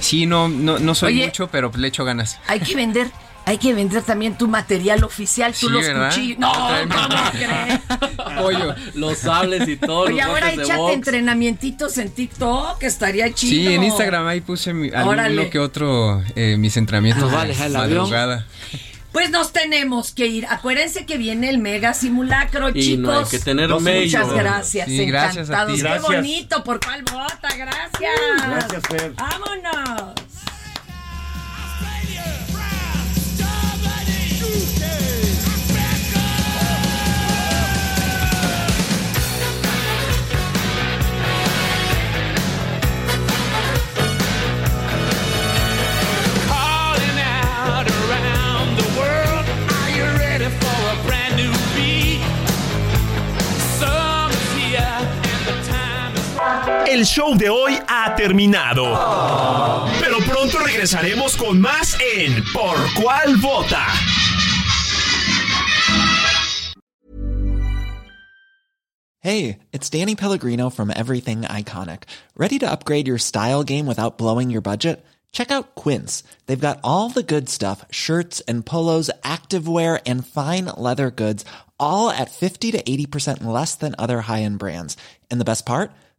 sí, no, no, no soy Oye. mucho, pero le echo ganas. Hay que vender. *laughs* Hay que vender también tu material oficial, tú Sí, los ¿verdad? cuchillos. No. ¿cómo crees? *laughs* Pollo, los sables y todo. Oye, los ahora échate entrenamientos en TikTok, estaría chido. Sí, en Instagram ahí puse mi, alguno que otro eh, mis entrenamientos Nos va a de avión. madrugada. Pues nos tenemos que ir. Acuérdense que viene el mega simulacro, Y chicos. no hay que tener Muchas medio. gracias, Sí, gracias a encantados. ti. Qué Gracias. bonito, por cuál vota, gracias. Gracias, Fer. Vámonos. El show de hoy ha terminado. Pero pronto regresaremos con más en Por cuál vota. Hey, it's Danny Pellegrino from Everything Iconic. Ready to upgrade your style game without blowing your budget? Check out Quince. They've got all the good stuff shirts and polos, activewear, and fine leather goods, all at 50 to 80% less than other high end brands. And the best part?